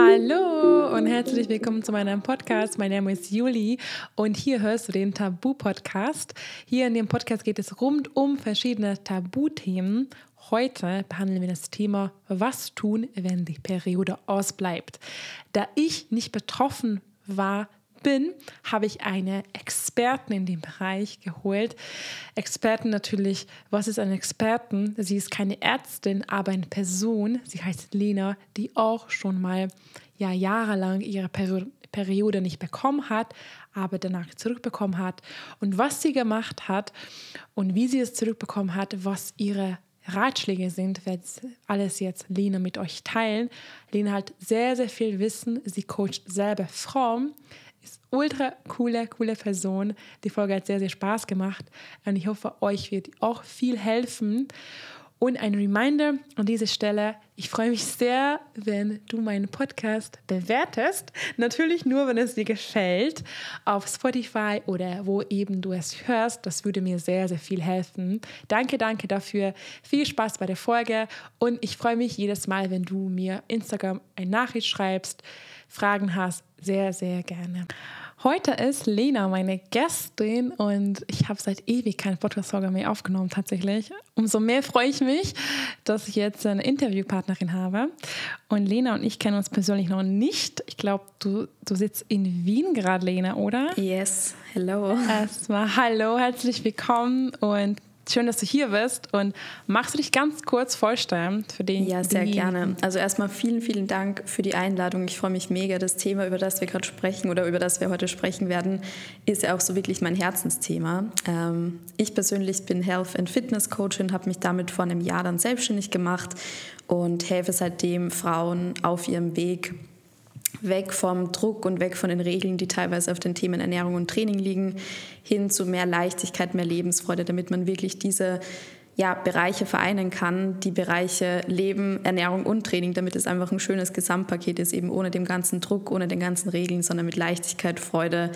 Hallo und herzlich willkommen zu meinem Podcast. Mein Name ist Juli und hier hörst du den Tabu-Podcast. Hier in dem Podcast geht es rund um verschiedene Tabuthemen. Heute behandeln wir das Thema, was tun, wenn die Periode ausbleibt. Da ich nicht betroffen war, bin, habe ich eine Expertin in dem Bereich geholt. Experten natürlich, was ist ein Experten? Sie ist keine Ärztin, aber eine Person. Sie heißt Lena, die auch schon mal ja, jahrelang ihre Periode nicht bekommen hat, aber danach zurückbekommen hat. Und was sie gemacht hat und wie sie es zurückbekommen hat, was ihre Ratschläge sind, ich alles jetzt Lena mit euch teilen. Lena hat sehr, sehr viel Wissen. Sie coacht selber Frauen ist ultra coole, coole Person. Die Folge hat sehr, sehr Spaß gemacht und ich hoffe, euch wird auch viel helfen. Und ein Reminder an dieser Stelle, ich freue mich sehr, wenn du meinen Podcast bewertest. Natürlich nur, wenn es dir gefällt, auf Spotify oder wo eben du es hörst. Das würde mir sehr, sehr viel helfen. Danke, danke dafür. Viel Spaß bei der Folge und ich freue mich jedes Mal, wenn du mir Instagram eine Nachricht schreibst, Fragen hast, sehr, sehr gerne. Heute ist Lena meine Gästin und ich habe seit ewig keine Podcast-Folge mehr aufgenommen tatsächlich. Umso mehr freue ich mich, dass ich jetzt eine Interviewpartnerin habe. Und Lena und ich kennen uns persönlich noch nicht. Ich glaube, du, du sitzt in Wien gerade, Lena, oder? Yes, hello. Erstmal hallo, herzlich willkommen und Schön, dass du hier bist. Und magst du dich ganz kurz vorstellen für den? Ja, sehr gerne. Also erstmal vielen, vielen Dank für die Einladung. Ich freue mich mega. Das Thema, über das wir gerade sprechen oder über das wir heute sprechen werden, ist ja auch so wirklich mein Herzensthema. Ähm, ich persönlich bin Health and Fitness Coach und habe mich damit vor einem Jahr dann selbstständig gemacht und helfe seitdem Frauen auf ihrem Weg weg vom Druck und weg von den Regeln, die teilweise auf den Themen Ernährung und Training liegen, hin zu mehr Leichtigkeit, mehr Lebensfreude, damit man wirklich diese ja, Bereiche vereinen kann, die Bereiche Leben, Ernährung und Training, damit es einfach ein schönes Gesamtpaket ist, eben ohne den ganzen Druck, ohne den ganzen Regeln, sondern mit Leichtigkeit, Freude,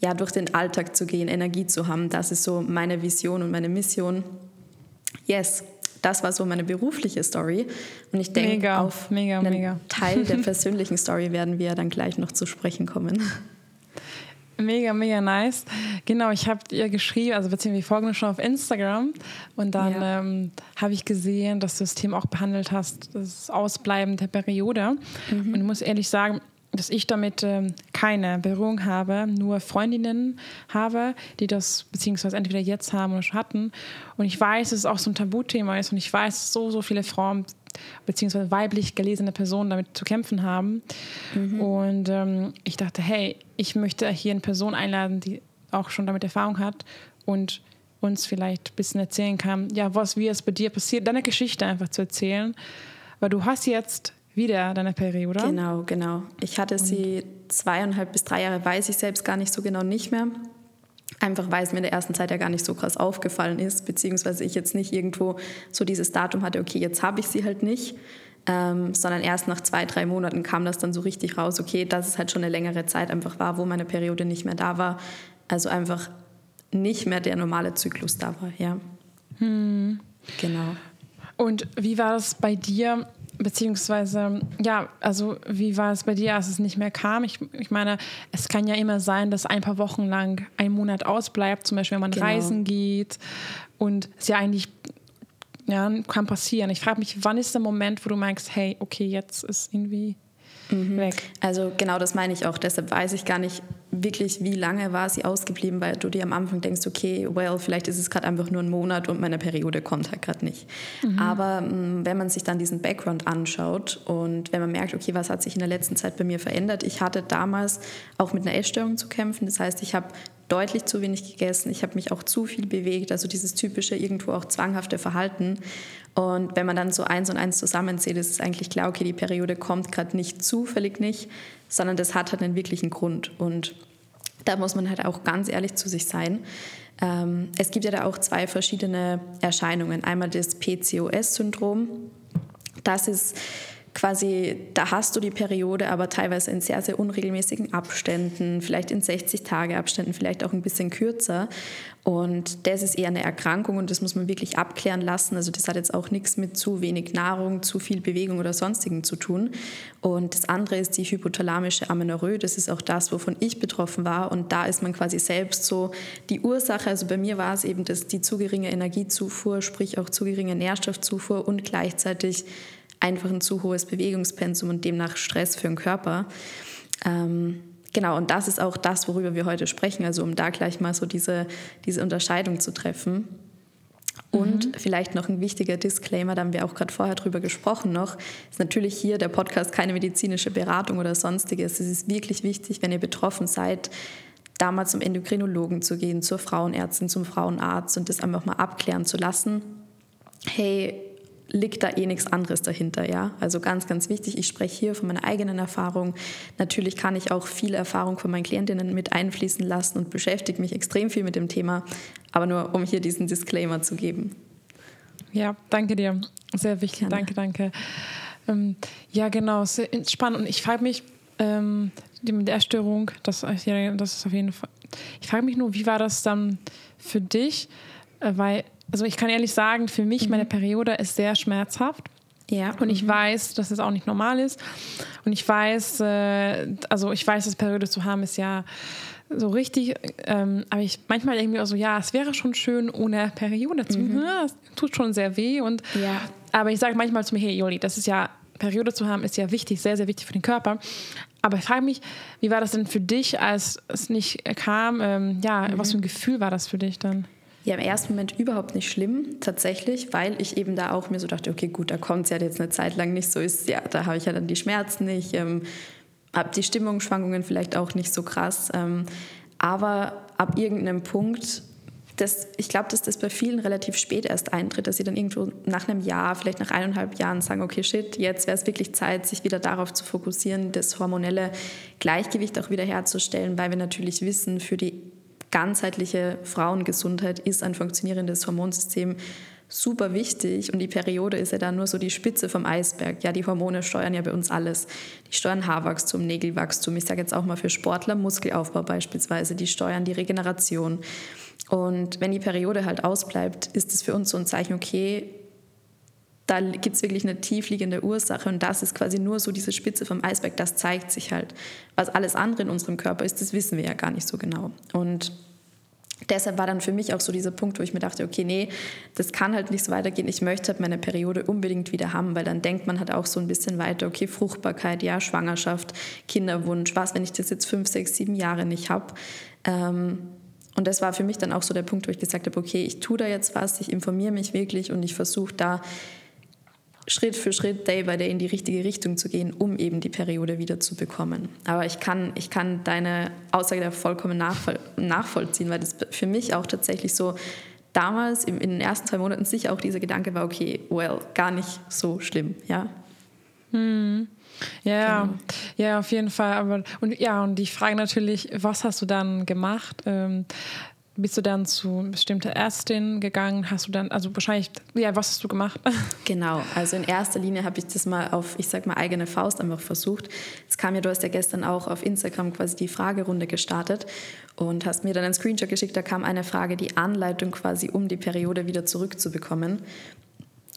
ja, durch den Alltag zu gehen, Energie zu haben. Das ist so meine Vision und meine Mission. Yes, das war so meine berufliche Story. Und ich denke, auf mega, einen mega. Teil der persönlichen Story werden wir dann gleich noch zu sprechen kommen. Mega, mega nice. Genau, ich habe ihr geschrieben, also beziehungsweise wir folgen schon auf Instagram und dann ja. ähm, habe ich gesehen, dass du das Thema auch behandelt hast, das Ausbleiben der Periode. Mhm. Und ich muss ehrlich sagen, dass ich damit ähm, keine Berührung habe, nur Freundinnen habe, die das beziehungsweise entweder jetzt haben oder schon hatten. Und ich weiß, dass es auch so ein Tabuthema ist und ich weiß, so, so viele Frauen beziehungsweise weiblich gelesene Personen damit zu kämpfen haben. Mhm. Und ähm, ich dachte, hey, ich möchte hier eine Person einladen, die auch schon damit Erfahrung hat und uns vielleicht ein bisschen erzählen kann, ja, was, wie es bei dir passiert, deine Geschichte einfach zu erzählen. Weil du hast jetzt wieder deine Periode. Genau, genau. Ich hatte Und? sie zweieinhalb bis drei Jahre, weiß ich selbst gar nicht so genau nicht mehr. Einfach weil es mir in der ersten Zeit ja gar nicht so krass aufgefallen ist, beziehungsweise ich jetzt nicht irgendwo so dieses Datum hatte, okay, jetzt habe ich sie halt nicht, ähm, sondern erst nach zwei, drei Monaten kam das dann so richtig raus, okay, dass es halt schon eine längere Zeit einfach war, wo meine Periode nicht mehr da war. Also einfach nicht mehr der normale Zyklus da war, ja. Hm. Genau. Und wie war das bei dir? Beziehungsweise, ja, also wie war es bei dir, als es nicht mehr kam? Ich, ich meine, es kann ja immer sein, dass ein paar Wochen lang ein Monat ausbleibt, zum Beispiel wenn man genau. reisen geht. Und es ja eigentlich, ja, kann passieren. Ich frage mich, wann ist der Moment, wo du merkst, hey, okay, jetzt ist irgendwie mhm. weg. Also genau das meine ich auch. Deshalb weiß ich gar nicht wirklich, wie lange war sie ausgeblieben, weil du dir am Anfang denkst, okay, well, vielleicht ist es gerade einfach nur ein Monat und meine Periode kommt halt gerade nicht. Mhm. Aber mh, mm, wenn man sich dann diesen Background anschaut und wenn man merkt, okay, was hat sich in der letzten Zeit bei mir verändert? Ich hatte damals auch mit einer Essstörung zu kämpfen. Das heißt, ich habe deutlich zu wenig gegessen. Ich habe mich auch zu viel bewegt, also dieses typische irgendwo auch zwanghafte Verhalten. Und wenn man dann so eins und eins zusammenzählt, ist es eigentlich klar, okay, die Periode kommt gerade nicht zufällig nicht, sondern das hat halt einen wirklichen Grund. Und da muss man halt auch ganz ehrlich zu sich sein. Ähm, es gibt ja da auch zwei verschiedene Erscheinungen. Einmal das PCOS-Syndrom. Das ist quasi, da hast du die Periode, aber teilweise in sehr, sehr unregelmäßigen Abständen, vielleicht in 60 Tage Abständen, vielleicht auch ein bisschen kürzer. Und das ist eher eine Erkrankung und das muss man wirklich abklären lassen. Also das hat jetzt auch nichts mit zu wenig Nahrung, zu viel Bewegung oder sonstigen zu tun. Und das andere ist die hypothalamische Amenorrhoe. Das ist auch das, wovon ich betroffen war. Und da ist man quasi selbst so die Ursache. Also bei mir war es eben das, die zu geringe Energiezufuhr, sprich auch zu geringe Nährstoffzufuhr und gleichzeitig einfach ein zu hohes Bewegungspensum und demnach Stress für den Körper. Ähm, genau, und das ist auch das, worüber wir heute sprechen, also um da gleich mal so diese, diese Unterscheidung zu treffen. Und mhm. vielleicht noch ein wichtiger Disclaimer, da haben wir auch gerade vorher drüber gesprochen noch, ist natürlich hier der Podcast keine medizinische Beratung oder sonstiges. Es ist wirklich wichtig, wenn ihr betroffen seid, da mal zum Endokrinologen zu gehen, zur Frauenärztin, zum Frauenarzt und das einfach mal abklären zu lassen. Hey, liegt da eh nichts anderes dahinter, ja. Also ganz, ganz wichtig, ich spreche hier von meiner eigenen Erfahrung. Natürlich kann ich auch viele Erfahrung von meinen Klientinnen mit einfließen lassen und beschäftige mich extrem viel mit dem Thema, aber nur um hier diesen Disclaimer zu geben. Ja, danke dir. Sehr wichtig, Gerne. danke, danke. Ähm, ja, genau, sehr spannend. Und ich frage mich, ähm, mit der Störung, das, ja, das ist auf jeden Fall. Ich frage mich nur, wie war das dann für dich? Äh, weil also ich kann ehrlich sagen, für mich, mhm. meine Periode ist sehr schmerzhaft. Ja. Und ich mhm. weiß, dass es auch nicht normal ist. Und ich weiß, äh, also ich weiß, dass Periode zu haben ist ja so richtig, ähm, aber ich manchmal irgendwie auch so, ja, es wäre schon schön ohne Periode zu mhm. ja, es tut schon sehr weh. Und, ja. Aber ich sage manchmal zu mir, hey Joli, das ist ja, Periode zu haben ist ja wichtig, sehr, sehr wichtig für den Körper. Aber ich frage mich, wie war das denn für dich, als es nicht kam? Ähm, ja, mhm. was für ein Gefühl war das für dich dann? Ja, im ersten Moment überhaupt nicht schlimm, tatsächlich, weil ich eben da auch mir so dachte, okay, gut, da kommt es ja jetzt eine Zeit lang nicht so ist, ja, da habe ich ja dann die Schmerzen nicht, ähm, habe die Stimmungsschwankungen vielleicht auch nicht so krass. Ähm, aber ab irgendeinem Punkt, das, ich glaube, dass das bei vielen relativ spät erst eintritt, dass sie dann irgendwo nach einem Jahr, vielleicht nach eineinhalb Jahren sagen, okay, shit, jetzt wäre es wirklich Zeit, sich wieder darauf zu fokussieren, das hormonelle Gleichgewicht auch wieder herzustellen, weil wir natürlich wissen, für die ganzheitliche Frauengesundheit ist ein funktionierendes Hormonsystem super wichtig und die Periode ist ja dann nur so die Spitze vom Eisberg. Ja, die Hormone steuern ja bei uns alles. Die steuern Haarwachstum, Nägelwachstum, ich sage jetzt auch mal für Sportler Muskelaufbau beispielsweise, die steuern die Regeneration. Und wenn die Periode halt ausbleibt, ist es für uns so ein Zeichen, okay, da gibt es wirklich eine tiefliegende Ursache und das ist quasi nur so diese Spitze vom Eisberg, das zeigt sich halt. Was alles andere in unserem Körper ist, das wissen wir ja gar nicht so genau. Und deshalb war dann für mich auch so dieser Punkt, wo ich mir dachte, okay, nee, das kann halt nicht so weitergehen. Ich möchte halt meine Periode unbedingt wieder haben, weil dann denkt man halt auch so ein bisschen weiter, okay, Fruchtbarkeit, ja, Schwangerschaft, Kinderwunsch, was, wenn ich das jetzt fünf, sechs, sieben Jahre nicht habe. Ähm, und das war für mich dann auch so der Punkt, wo ich gesagt habe, okay, ich tue da jetzt was, ich informiere mich wirklich und ich versuche da Schritt für Schritt, Day by Day in die richtige Richtung zu gehen, um eben die Periode wieder zu bekommen. Aber ich kann, ich kann deine Aussage da vollkommen nachvoll nachvollziehen, weil das für mich auch tatsächlich so damals in den ersten zwei Monaten sicher auch dieser Gedanke war, okay, well, gar nicht so schlimm, ja. Hm. Ja, genau. ja, auf jeden Fall. Aber und ja, und die Frage natürlich, was hast du dann gemacht? Ähm, bist du dann zu bestimmter Ärztin gegangen? Hast du dann, also wahrscheinlich, ja, was hast du gemacht? Genau, also in erster Linie habe ich das mal auf, ich sag mal, eigene Faust einfach versucht. Es kam ja, du hast ja gestern auch auf Instagram quasi die Fragerunde gestartet und hast mir dann einen Screenshot geschickt, da kam eine Frage, die Anleitung quasi, um die Periode wieder zurückzubekommen.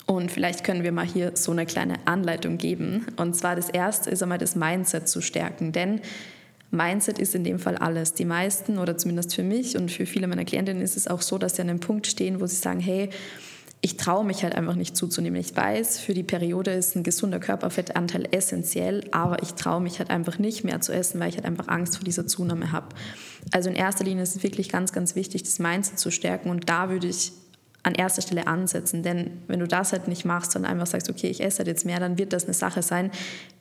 Und vielleicht können wir mal hier so eine kleine Anleitung geben. Und zwar das erste ist einmal das Mindset zu stärken, denn Mindset ist in dem Fall alles. Die meisten oder zumindest für mich und für viele meiner Klientinnen ist es auch so, dass sie an einem Punkt stehen, wo sie sagen, hey, ich traue mich halt einfach nicht zuzunehmen. Ich weiß, für die Periode ist ein gesunder Körperfettanteil essentiell, aber ich traue mich halt einfach nicht mehr zu essen, weil ich halt einfach Angst vor dieser Zunahme habe. Also in erster Linie ist es wirklich ganz, ganz wichtig, das Mindset zu stärken und da würde ich an erster Stelle ansetzen. Denn wenn du das halt nicht machst und einfach sagst, okay, ich esse halt jetzt mehr, dann wird das eine Sache sein,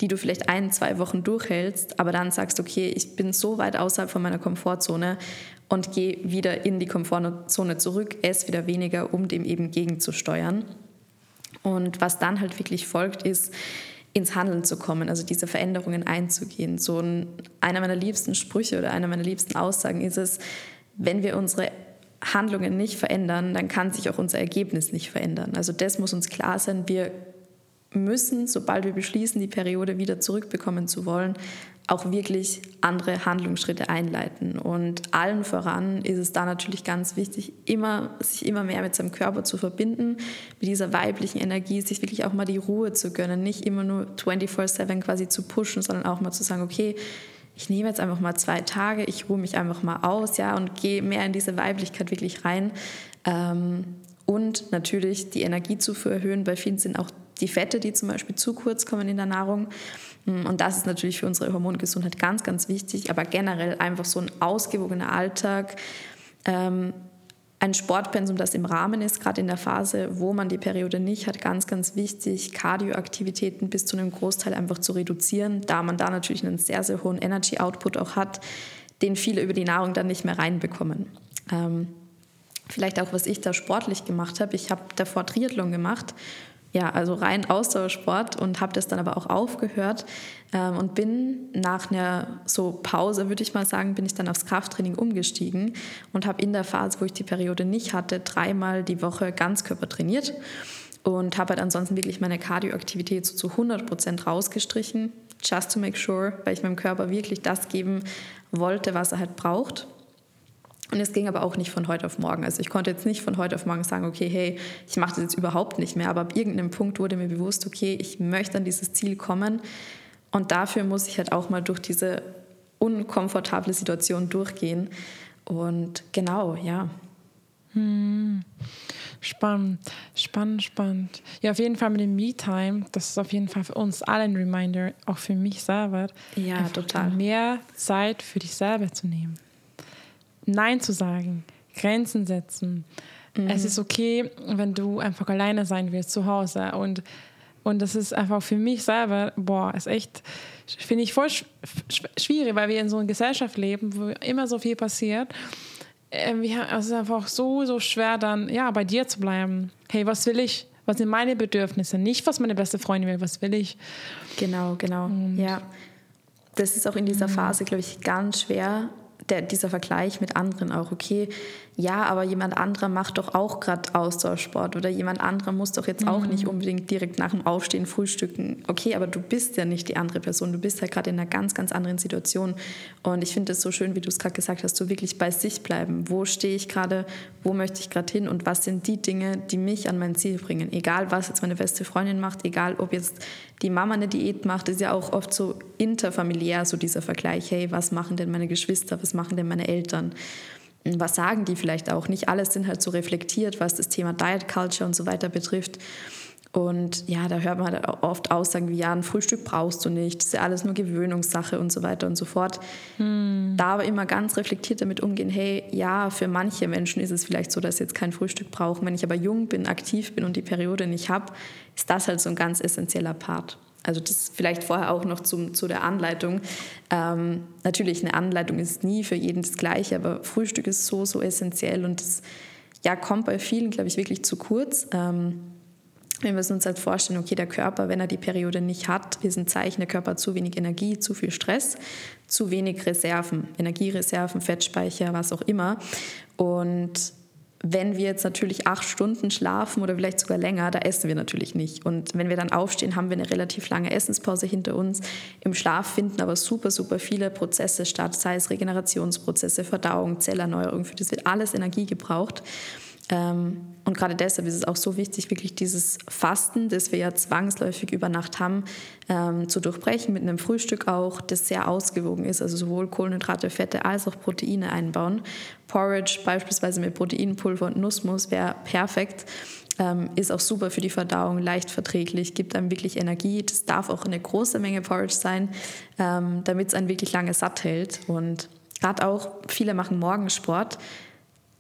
die du vielleicht ein, zwei Wochen durchhältst, aber dann sagst, okay, ich bin so weit außerhalb von meiner Komfortzone und gehe wieder in die Komfortzone zurück, esse wieder weniger, um dem eben gegenzusteuern. Und was dann halt wirklich folgt, ist, ins Handeln zu kommen, also diese Veränderungen einzugehen. So ein, einer meiner liebsten Sprüche oder einer meiner liebsten Aussagen ist es, wenn wir unsere Handlungen nicht verändern, dann kann sich auch unser Ergebnis nicht verändern. Also das muss uns klar sein. Wir müssen, sobald wir beschließen, die Periode wieder zurückbekommen zu wollen, auch wirklich andere Handlungsschritte einleiten. Und allen voran ist es da natürlich ganz wichtig, immer, sich immer mehr mit seinem Körper zu verbinden, mit dieser weiblichen Energie, sich wirklich auch mal die Ruhe zu gönnen, nicht immer nur 24-7 quasi zu pushen, sondern auch mal zu sagen, okay, ich nehme jetzt einfach mal zwei Tage, ich ruhe mich einfach mal aus, ja, und gehe mehr in diese Weiblichkeit wirklich rein. Ähm, und natürlich die Energiezufuhr erhöhen. Bei vielen sind auch die Fette, die zum Beispiel zu kurz kommen in der Nahrung. Mm, und das ist natürlich für unsere Hormongesundheit ganz, ganz wichtig. Aber generell einfach so ein ausgewogener Alltag, ähm, ein Sportpensum, das im Rahmen ist, gerade in der Phase, wo man die Periode nicht hat, ganz, ganz wichtig, Kardioaktivitäten bis zu einem Großteil einfach zu reduzieren, da man da natürlich einen sehr, sehr hohen Energy-Output auch hat, den viele über die Nahrung dann nicht mehr reinbekommen. Ähm, vielleicht auch, was ich da sportlich gemacht habe. Ich habe davor Triathlon gemacht ja, also rein Ausdauersport und habe das dann aber auch aufgehört ähm, und bin nach einer so Pause, würde ich mal sagen, bin ich dann aufs Krafttraining umgestiegen und habe in der Phase, wo ich die Periode nicht hatte, dreimal die Woche Ganzkörper trainiert und habe halt ansonsten wirklich meine Kardioaktivität so zu 100 Prozent rausgestrichen, just to make sure, weil ich meinem Körper wirklich das geben wollte, was er halt braucht. Und es ging aber auch nicht von heute auf morgen. Also ich konnte jetzt nicht von heute auf morgen sagen, okay, hey, ich mache das jetzt überhaupt nicht mehr. Aber ab irgendeinem Punkt wurde mir bewusst, okay, ich möchte an dieses Ziel kommen. Und dafür muss ich halt auch mal durch diese unkomfortable Situation durchgehen. Und genau, ja. Hm. Spannend, spannend, spannend. Ja, auf jeden Fall mit dem Me-Time, das ist auf jeden Fall für uns alle ein Reminder, auch für mich selber. Ja, total. Mehr Zeit für dich selber zu nehmen. Nein zu sagen, Grenzen setzen. Mhm. Es ist okay, wenn du einfach alleine sein willst zu Hause. Und, und das ist einfach für mich selber, boah, ist echt, finde ich voll schwierig, weil wir in so einer Gesellschaft leben, wo immer so viel passiert. Ähm, wir, es ist einfach so, so schwer, dann ja, bei dir zu bleiben. Hey, was will ich? Was sind meine Bedürfnisse? Nicht, was meine beste Freundin will, was will ich? Genau, genau. Und ja. Das ist auch in dieser mhm. Phase, glaube ich, ganz schwer, der, dieser Vergleich mit anderen auch, okay, ja, aber jemand anderer macht doch auch gerade Ausdauersport oder jemand anderer muss doch jetzt mhm. auch nicht unbedingt direkt nach dem Aufstehen frühstücken. Okay, aber du bist ja nicht die andere Person, du bist ja gerade in einer ganz, ganz anderen Situation. Und ich finde es so schön, wie du es gerade gesagt hast, so wirklich bei sich bleiben. Wo stehe ich gerade, wo möchte ich gerade hin und was sind die Dinge, die mich an mein Ziel bringen? Egal, was jetzt meine beste Freundin macht, egal, ob jetzt die Mama eine Diät macht, ist ja auch oft so interfamiliär, so dieser Vergleich, hey, was machen denn meine Geschwister, was machen denn meine Eltern? Was sagen die vielleicht auch? Nicht alles sind halt so reflektiert, was das Thema Diet Culture und so weiter betrifft. Und ja, da hört man halt oft Aussagen wie, ja, ein Frühstück brauchst du nicht, das ist ja alles nur Gewöhnungssache und so weiter und so fort. Hm. Da aber immer ganz reflektiert damit umgehen, hey, ja, für manche Menschen ist es vielleicht so, dass sie jetzt kein Frühstück brauchen. Wenn ich aber jung bin, aktiv bin und die Periode nicht habe, ist das halt so ein ganz essentieller Part. Also das vielleicht vorher auch noch zum, zu der Anleitung. Ähm, natürlich, eine Anleitung ist nie für jeden das Gleiche, aber Frühstück ist so, so essentiell und das ja, kommt bei vielen, glaube ich, wirklich zu kurz. Ähm, wir müssen uns halt vorstellen, okay, der Körper, wenn er die Periode nicht hat, ist ein Zeichen, der Körper hat zu wenig Energie, zu viel Stress, zu wenig Reserven, Energiereserven, Fettspeicher, was auch immer. Und wenn wir jetzt natürlich acht Stunden schlafen oder vielleicht sogar länger, da essen wir natürlich nicht. Und wenn wir dann aufstehen, haben wir eine relativ lange Essenspause hinter uns. Im Schlaf finden aber super, super viele Prozesse statt, sei es Regenerationsprozesse, Verdauung, Zellerneuerung. Für das wird alles Energie gebraucht. Ähm, und gerade deshalb ist es auch so wichtig, wirklich dieses Fasten, das wir ja zwangsläufig über Nacht haben, ähm, zu durchbrechen mit einem Frühstück auch, das sehr ausgewogen ist, also sowohl Kohlenhydrate, Fette als auch Proteine einbauen. Porridge beispielsweise mit Proteinpulver und Nussmus wäre perfekt. Ähm, ist auch super für die Verdauung, leicht verträglich, gibt einem wirklich Energie. Das darf auch eine große Menge Porridge sein, ähm, damit es einen wirklich lange satt hält. Und gerade auch viele machen Morgensport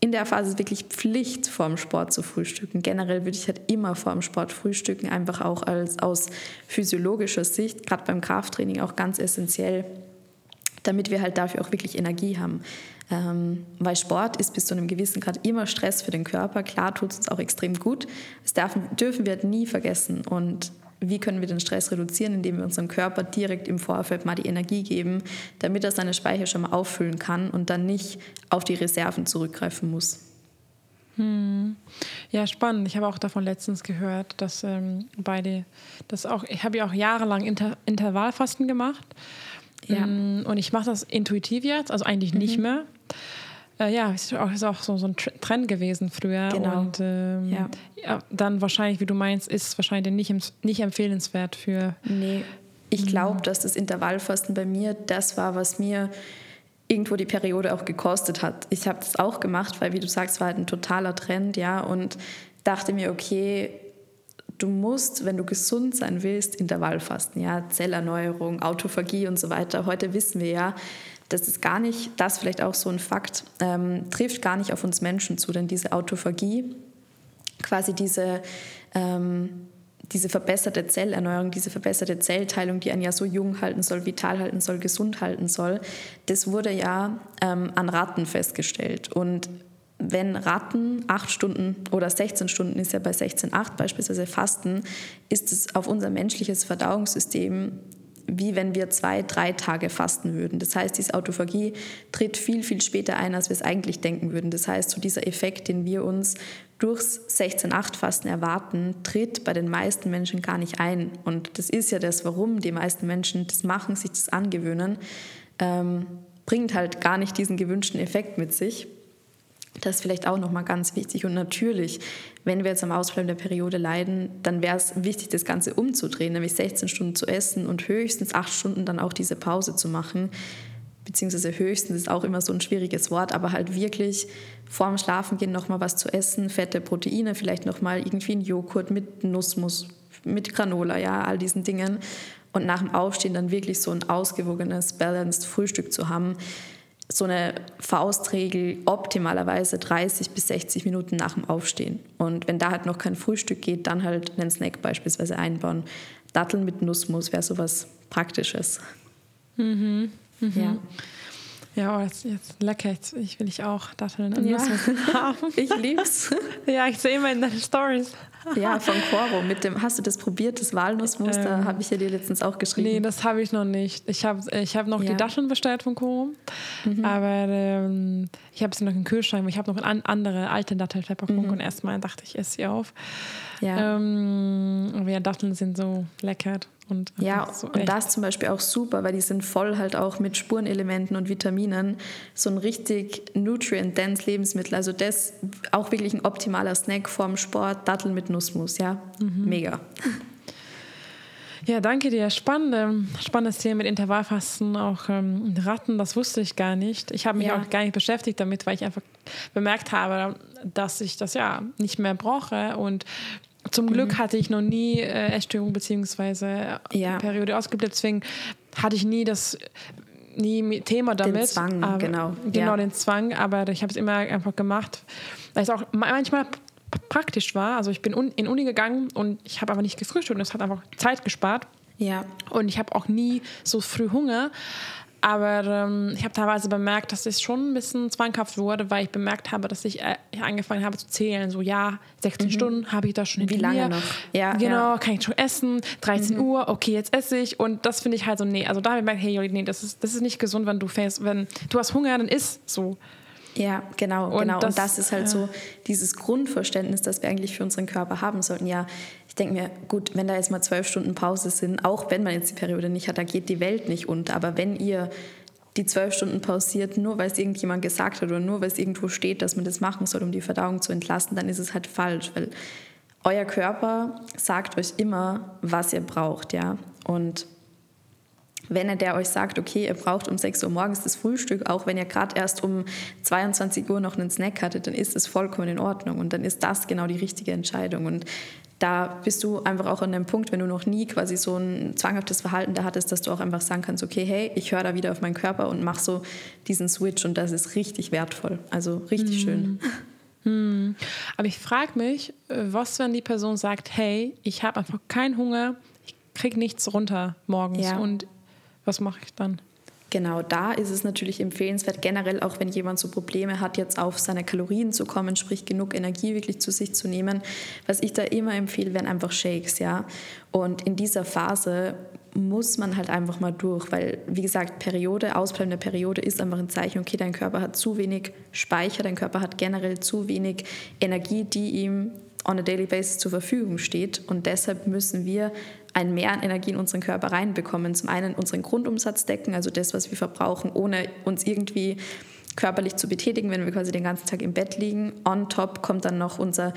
in der Phase ist wirklich Pflicht, vorm Sport zu frühstücken. Generell würde ich halt immer vorm Sport frühstücken, einfach auch als, aus physiologischer Sicht, gerade beim Krafttraining auch ganz essentiell, damit wir halt dafür auch wirklich Energie haben. Ähm, weil Sport ist bis zu einem gewissen Grad immer Stress für den Körper. Klar tut es uns auch extrem gut. Das dürfen, dürfen wir halt nie vergessen. Und wie können wir den Stress reduzieren, indem wir unserem Körper direkt im Vorfeld mal die Energie geben, damit er seine Speicher schon mal auffüllen kann und dann nicht auf die Reserven zurückgreifen muss. Hm. Ja, spannend. Ich habe auch davon letztens gehört, dass ähm, beide, das auch, ich habe ja auch jahrelang Inter Intervallfasten gemacht. Ja. Ähm, und ich mache das intuitiv jetzt, also eigentlich mhm. nicht mehr. Äh, ja, ist auch, ist auch so, so ein Trend gewesen früher. Genau. Und ähm, ja. ja. dann wahrscheinlich, wie du meinst, ist wahrscheinlich nicht, nicht empfehlenswert für. Nee, ich mhm. glaube, dass das Intervallfasten bei mir das war, was mir irgendwo die Periode auch gekostet hat. Ich habe das auch gemacht, weil, wie du sagst, war halt ein totaler Trend, ja, und dachte mir, okay, du musst, wenn du gesund sein willst, Intervallfasten, ja, Zellerneuerung, Autophagie und so weiter. Heute wissen wir ja, das ist gar nicht, das vielleicht auch so ein Fakt, ähm, trifft gar nicht auf uns Menschen zu, denn diese Autophagie, quasi diese ähm, diese verbesserte Zellerneuerung, diese verbesserte Zellteilung, die einen ja so jung halten soll, vital halten soll, gesund halten soll, das wurde ja ähm, an Ratten festgestellt. Und wenn Ratten acht Stunden oder 16 Stunden ist ja bei 16,8 beispielsweise fasten, ist es auf unser menschliches Verdauungssystem wie wenn wir zwei, drei Tage fasten würden. Das heißt, diese Autophagie tritt viel, viel später ein, als wir es eigentlich denken würden. Das heißt, so dieser Effekt, den wir uns durchs 16-8-Fasten erwarten, tritt bei den meisten Menschen gar nicht ein. Und das ist ja das, warum die meisten Menschen das machen, sich das angewöhnen, ähm, bringt halt gar nicht diesen gewünschten Effekt mit sich. Das ist vielleicht auch nochmal ganz wichtig. Und natürlich, wenn wir jetzt am Ausbleiben der Periode leiden, dann wäre es wichtig, das Ganze umzudrehen, nämlich 16 Stunden zu essen und höchstens 8 Stunden dann auch diese Pause zu machen. Beziehungsweise höchstens ist auch immer so ein schwieriges Wort, aber halt wirklich vorm Schlafengehen nochmal was zu essen, Fette, Proteine, vielleicht nochmal irgendwie ein Joghurt mit Nussmus, mit Granola, ja, all diesen Dingen. Und nach dem Aufstehen dann wirklich so ein ausgewogenes, balanced Frühstück zu haben so eine Faustregel optimalerweise 30 bis 60 Minuten nach dem Aufstehen. Und wenn da halt noch kein Frühstück geht, dann halt einen Snack beispielsweise einbauen. Datteln mit Nussmus wäre sowas Praktisches. Mhm. Mhm. Ja. Ja, oh, jetzt, jetzt lecker. Jetzt, ich will ich auch Datteln und ja. Haben. ich lieb's. ja, ich sehe immer in deinen Stories. Ja, von Coro. Mit dem, hast du das probiert, das Walnussmus? Ähm, habe ich ja dir letztens auch geschrieben. Nee, das habe ich noch nicht. Ich habe ich hab noch ja. die Datteln bestellt von Coro. Mhm. Aber ähm, ich habe sie noch im Kühlschrank. Ich habe noch an, andere alte Dattelpfefferkuchen. Mhm. Und erstmal dachte ich, esse sie auf. Ja. Ähm, aber ja, Datteln sind so lecker. Und ja, so und das zum Beispiel auch super, weil die sind voll halt auch mit Spurenelementen und Vitaminen. So ein richtig nutrient-dense Lebensmittel. Also das auch wirklich ein optimaler Snack vorm Sport. Datteln mit Nussmus, ja. Mhm. Mega. Ja, danke dir. Spannend, spannendes Thema mit Intervallfasten, auch ähm, Ratten, das wusste ich gar nicht. Ich habe mich ja. auch gar nicht beschäftigt damit, weil ich einfach bemerkt habe, dass ich das ja nicht mehr brauche und zum Glück mhm. hatte ich noch nie äh, Essstörung bzw. Ja. Periode ausgeblieben, deswegen hatte ich nie das nie Thema damit. Den Zwang, aber, genau. Genau, ja. den Zwang, aber ich habe es immer einfach gemacht, weil es auch manchmal praktisch war. Also ich bin in Uni gegangen und ich habe aber nicht gefrühstückt und das hat einfach Zeit gespart. Ja. Und ich habe auch nie so früh Hunger. Aber ähm, ich habe teilweise bemerkt, dass es schon ein bisschen zwanghaft wurde, weil ich bemerkt habe, dass ich äh, angefangen habe zu zählen. So, ja, 16 mhm. Stunden habe ich da schon Wie lange mir. noch? Ja, genau, ja. kann ich schon essen. 13 mhm. Uhr, okay, jetzt esse ich. Und das finde ich halt so, nee. Also da habe ich gemerkt, hey, Joli, nee, das ist, das ist nicht gesund, wenn du fängst, wenn du hast Hunger, dann isst so. Ja, genau, und genau. Das, und das ist halt ja. so dieses Grundverständnis, das wir eigentlich für unseren Körper haben sollten. Ja, denke mir, gut, wenn da jetzt mal zwölf Stunden Pause sind, auch wenn man jetzt die Periode nicht hat, da geht die Welt nicht unter. Aber wenn ihr die zwölf Stunden pausiert, nur weil es irgendjemand gesagt hat oder nur weil es irgendwo steht, dass man das machen soll, um die Verdauung zu entlasten, dann ist es halt falsch, weil euer Körper sagt euch immer, was ihr braucht, ja. Und wenn er der euch sagt, okay, ihr braucht um 6 Uhr morgens das Frühstück, auch wenn ihr gerade erst um 22 Uhr noch einen Snack hattet, dann ist es vollkommen in Ordnung und dann ist das genau die richtige Entscheidung. Und da bist du einfach auch an dem Punkt, wenn du noch nie quasi so ein zwanghaftes Verhalten da hattest, dass du auch einfach sagen kannst, okay, hey, ich höre da wieder auf meinen Körper und mache so diesen Switch und das ist richtig wertvoll, also richtig hm. schön. Hm. Aber ich frage mich, was, wenn die Person sagt, hey, ich habe einfach keinen Hunger, ich kriege nichts runter morgens ja. und was mache ich dann? Genau, da ist es natürlich empfehlenswert, generell auch wenn jemand so Probleme hat, jetzt auf seine Kalorien zu kommen, sprich genug Energie wirklich zu sich zu nehmen. Was ich da immer empfehle, wären einfach Shakes, ja. Und in dieser Phase muss man halt einfach mal durch, weil, wie gesagt, Periode, ausbleibende Periode ist einfach ein Zeichen, okay, dein Körper hat zu wenig Speicher, dein Körper hat generell zu wenig Energie, die ihm on a daily basis zur Verfügung steht. Und deshalb müssen wir ein Mehr an Energie in unseren Körper reinbekommen. Zum einen unseren Grundumsatz decken, also das, was wir verbrauchen, ohne uns irgendwie körperlich zu betätigen, wenn wir quasi den ganzen Tag im Bett liegen. On top kommt dann noch unser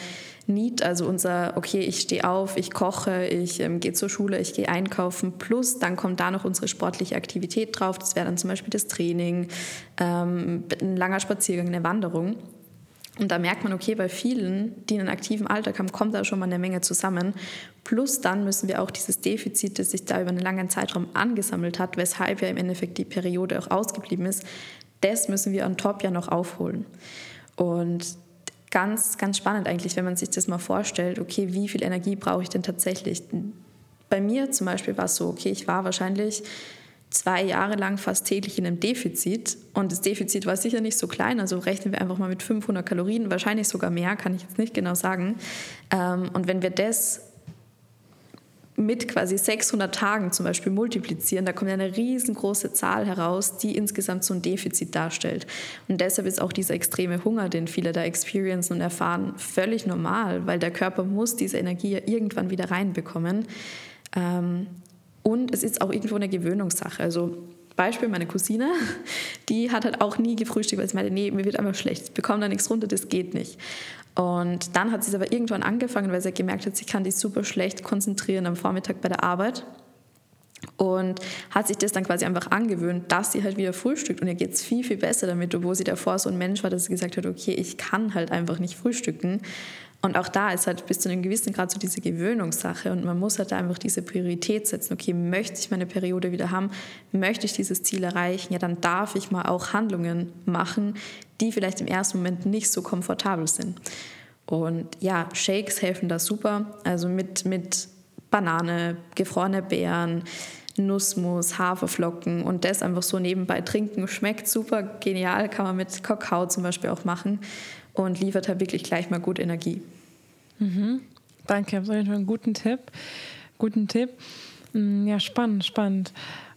Need, also unser, okay, ich stehe auf, ich koche, ich ähm, gehe zur Schule, ich gehe einkaufen, plus dann kommt da noch unsere sportliche Aktivität drauf. Das wäre dann zum Beispiel das Training, ähm, ein langer Spaziergang, eine Wanderung. Und da merkt man, okay, bei vielen, die einen aktiven Alltag haben, kommt da schon mal eine Menge zusammen. Plus dann müssen wir auch dieses Defizit, das sich da über einen langen Zeitraum angesammelt hat, weshalb ja im Endeffekt die Periode auch ausgeblieben ist, das müssen wir on top ja noch aufholen. Und ganz, ganz spannend eigentlich, wenn man sich das mal vorstellt, okay, wie viel Energie brauche ich denn tatsächlich? Bei mir zum Beispiel war es so, okay, ich war wahrscheinlich zwei Jahre lang fast täglich in einem Defizit und das Defizit war sicher nicht so klein, also rechnen wir einfach mal mit 500 Kalorien, wahrscheinlich sogar mehr, kann ich jetzt nicht genau sagen. Ähm, und wenn wir das mit quasi 600 Tagen zum Beispiel multiplizieren, da kommt eine riesengroße Zahl heraus, die insgesamt so ein Defizit darstellt. Und deshalb ist auch dieser extreme Hunger, den viele da experiencen und erfahren, völlig normal, weil der Körper muss diese Energie ja irgendwann wieder reinbekommen. Und es ist auch irgendwo eine Gewöhnungssache. Also Beispiel meine Cousine, die hat halt auch nie gefrühstückt, weil sie meinte, nee, mir wird einfach schlecht, ich bekomme da nichts runter, das geht nicht. Und dann hat sie es aber irgendwann angefangen, weil sie gemerkt hat, sie kann sich super schlecht konzentrieren am Vormittag bei der Arbeit. Und hat sich das dann quasi einfach angewöhnt, dass sie halt wieder frühstückt. Und ihr geht es viel, viel besser damit, obwohl sie davor so ein Mensch war, dass sie gesagt hat, okay, ich kann halt einfach nicht frühstücken. Und auch da ist halt bis zu einem gewissen Grad so diese Gewöhnungssache und man muss halt einfach diese Priorität setzen. Okay, möchte ich meine Periode wieder haben? Möchte ich dieses Ziel erreichen? Ja, dann darf ich mal auch Handlungen machen, die vielleicht im ersten Moment nicht so komfortabel sind. Und ja, Shakes helfen da super. Also mit, mit Banane, gefrorene Beeren, Nussmus, Haferflocken und das einfach so nebenbei trinken. Schmeckt super genial, kann man mit Kakao zum Beispiel auch machen und liefert halt wirklich gleich mal gut Energie. Mhm. Danke, das ist einen guten Tipp. Guten Tipp. Mm, ja, spannend, spannend.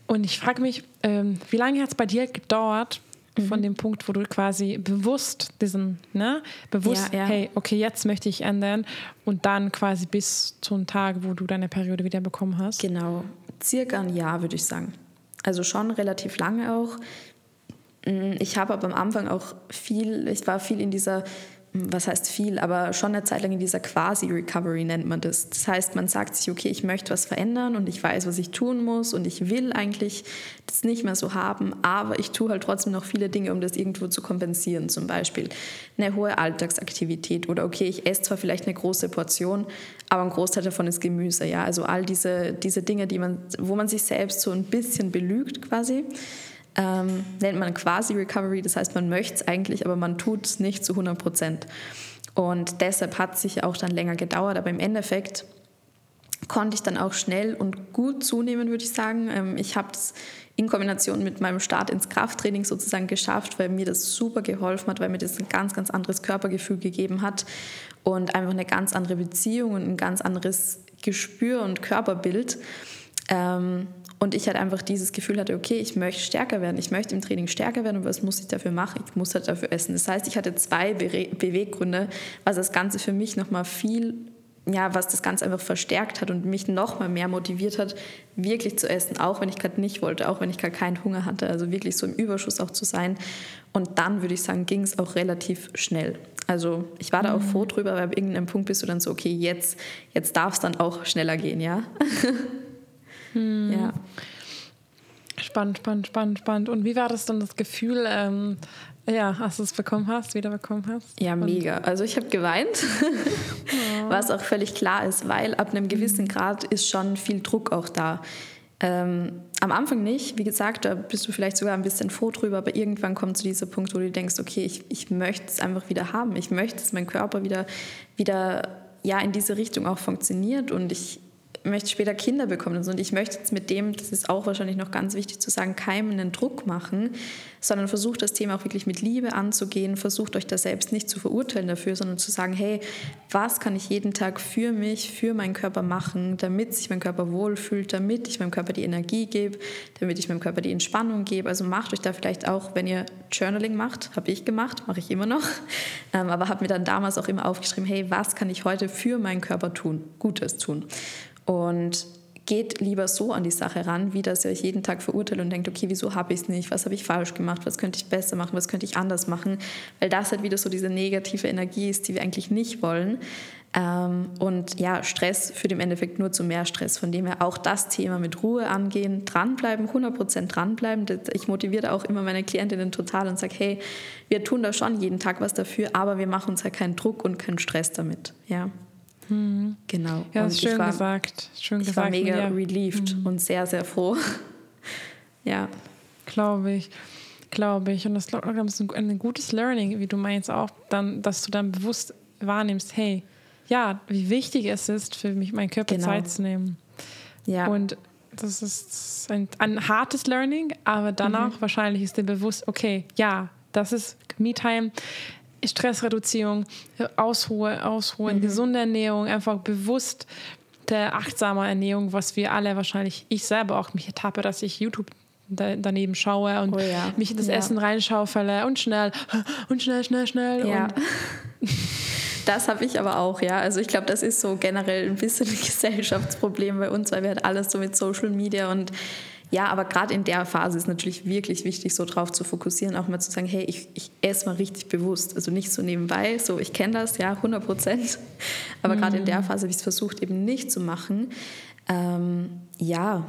Und ich frage mich, ähm, wie lange hat es bei dir gedauert, mhm. von dem Punkt, wo du quasi bewusst diesen, ne, bewusst, ja, ja. hey, okay, jetzt möchte ich ändern und dann quasi bis zum Tag, wo du deine Periode wieder bekommen hast? Genau, circa ein Jahr, würde ich sagen. Also schon relativ lange auch. Mm, ich habe aber am Anfang auch viel, ich war viel in dieser was heißt viel, aber schon eine Zeit lang in dieser Quasi-Recovery nennt man das. Das heißt, man sagt sich, okay, ich möchte was verändern und ich weiß, was ich tun muss und ich will eigentlich das nicht mehr so haben, aber ich tue halt trotzdem noch viele Dinge, um das irgendwo zu kompensieren. Zum Beispiel eine hohe Alltagsaktivität oder okay, ich esse zwar vielleicht eine große Portion, aber ein Großteil davon ist Gemüse. Ja? Also all diese, diese Dinge, die man, wo man sich selbst so ein bisschen belügt quasi ähm, nennt man quasi Recovery. Das heißt, man möchte es eigentlich, aber man tut es nicht zu 100 Prozent. Und deshalb hat es sich auch dann länger gedauert. Aber im Endeffekt konnte ich dann auch schnell und gut zunehmen, würde ich sagen. Ähm, ich habe es in Kombination mit meinem Start ins Krafttraining sozusagen geschafft, weil mir das super geholfen hat, weil mir das ein ganz, ganz anderes Körpergefühl gegeben hat und einfach eine ganz andere Beziehung und ein ganz anderes Gespür und Körperbild. Ähm, und ich halt einfach dieses Gefühl hatte, okay, ich möchte stärker werden, ich möchte im Training stärker werden und was muss ich dafür machen? Ich muss halt dafür essen. Das heißt, ich hatte zwei Beweggründe, was das Ganze für mich nochmal viel, ja, was das Ganze einfach verstärkt hat und mich nochmal mehr motiviert hat, wirklich zu essen, auch wenn ich gerade nicht wollte, auch wenn ich gerade keinen Hunger hatte, also wirklich so im Überschuss auch zu sein. Und dann würde ich sagen, ging es auch relativ schnell. Also ich war da auch mhm. froh drüber, weil ab irgendeinem Punkt bist du dann so, okay, jetzt, jetzt darf es dann auch schneller gehen, ja. Hm. Ja. Spannend, spannend, spannend, spannend. Und wie war das dann das Gefühl, ähm, ja, als du es bekommen hast, wieder bekommen hast? Ja, mega. Also ich habe geweint, oh. was auch völlig klar ist, weil ab einem gewissen Grad ist schon viel Druck auch da. Ähm, am Anfang nicht, wie gesagt, da bist du vielleicht sogar ein bisschen froh drüber, aber irgendwann kommt zu dieser Punkt, wo du denkst, okay, ich, ich möchte es einfach wieder haben. Ich möchte, dass mein Körper wieder, wieder ja, in diese Richtung auch funktioniert und ich, möchte später Kinder bekommen und ich möchte jetzt mit dem, das ist auch wahrscheinlich noch ganz wichtig zu sagen, keinem einen Druck machen, sondern versucht das Thema auch wirklich mit Liebe anzugehen, versucht euch da selbst nicht zu verurteilen dafür, sondern zu sagen, hey, was kann ich jeden Tag für mich, für meinen Körper machen, damit sich mein Körper wohlfühlt, damit ich meinem Körper die Energie gebe, damit ich meinem Körper die Entspannung gebe. Also macht euch da vielleicht auch, wenn ihr Journaling macht, habe ich gemacht, mache ich immer noch, ähm, aber habe mir dann damals auch immer aufgeschrieben, hey, was kann ich heute für meinen Körper tun, Gutes tun. Und geht lieber so an die Sache ran, wie dass ihr euch jeden Tag verurteilt und denkt, okay, wieso habe ich es nicht, was habe ich falsch gemacht, was könnte ich besser machen, was könnte ich anders machen, weil das halt wieder so diese negative Energie ist, die wir eigentlich nicht wollen. Ähm, und ja, Stress führt im Endeffekt nur zu mehr Stress, von dem her auch das Thema mit Ruhe angehen, dranbleiben, 100% dranbleiben. Ich motiviere auch immer meine Klientinnen total und sage, hey, wir tun da schon jeden Tag was dafür, aber wir machen uns halt keinen Druck und keinen Stress damit. Ja. Mhm. Genau. Ja, das ist schön war, gesagt. Schön ich gesagt. war mega ja. relieved mhm. und sehr, sehr froh. ja. Glaube ich. Glaube ich. Und das ist ein gutes Learning, wie du meinst auch, dann, dass du dann bewusst wahrnimmst, hey, ja, wie wichtig es ist, für mich, meinen Körper genau. Zeit zu nehmen. Ja. Und das ist ein, ein hartes Learning, aber danach mhm. wahrscheinlich ist dir bewusst, okay, ja, das ist Me-Time. Stressreduzierung, Ausruhe, Ausruhen, mhm. gesunde Ernährung, einfach bewusst der achtsame Ernährung, was wir alle wahrscheinlich, ich selber auch mich ertappe, dass ich YouTube daneben schaue und oh ja. mich in das ja. Essen reinschaufele und schnell und schnell, schnell, schnell. Ja. das habe ich aber auch, ja. Also ich glaube, das ist so generell ein bisschen ein Gesellschaftsproblem bei uns, weil wir halt alles so mit Social Media und ja, aber gerade in der Phase ist natürlich wirklich wichtig, so drauf zu fokussieren, auch mal zu sagen, hey, ich, ich esse mal richtig bewusst. Also nicht so nebenbei, so ich kenne das, ja, 100 Prozent. Aber mhm. gerade in der mhm. Phase habe ich es versucht, eben nicht zu machen. Ähm, ja,